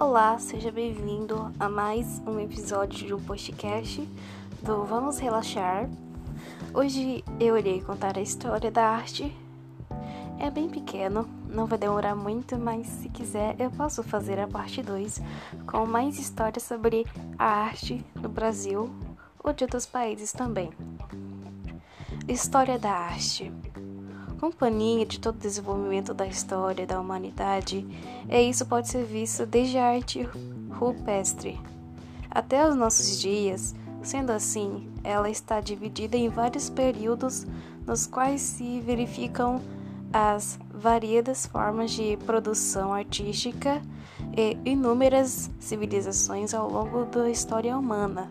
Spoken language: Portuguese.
Olá, seja bem-vindo a mais um episódio de um podcast do Vamos Relaxar. Hoje eu irei contar a história da arte. É bem pequeno, não vai demorar muito, mas se quiser eu posso fazer a parte 2 com mais histórias sobre a arte no Brasil ou de outros países também. História da arte companhia de todo o desenvolvimento da história da humanidade, e isso pode ser visto desde a arte rupestre até os nossos dias. Sendo assim, ela está dividida em vários períodos nos quais se verificam as variadas formas de produção artística e inúmeras civilizações ao longo da história humana.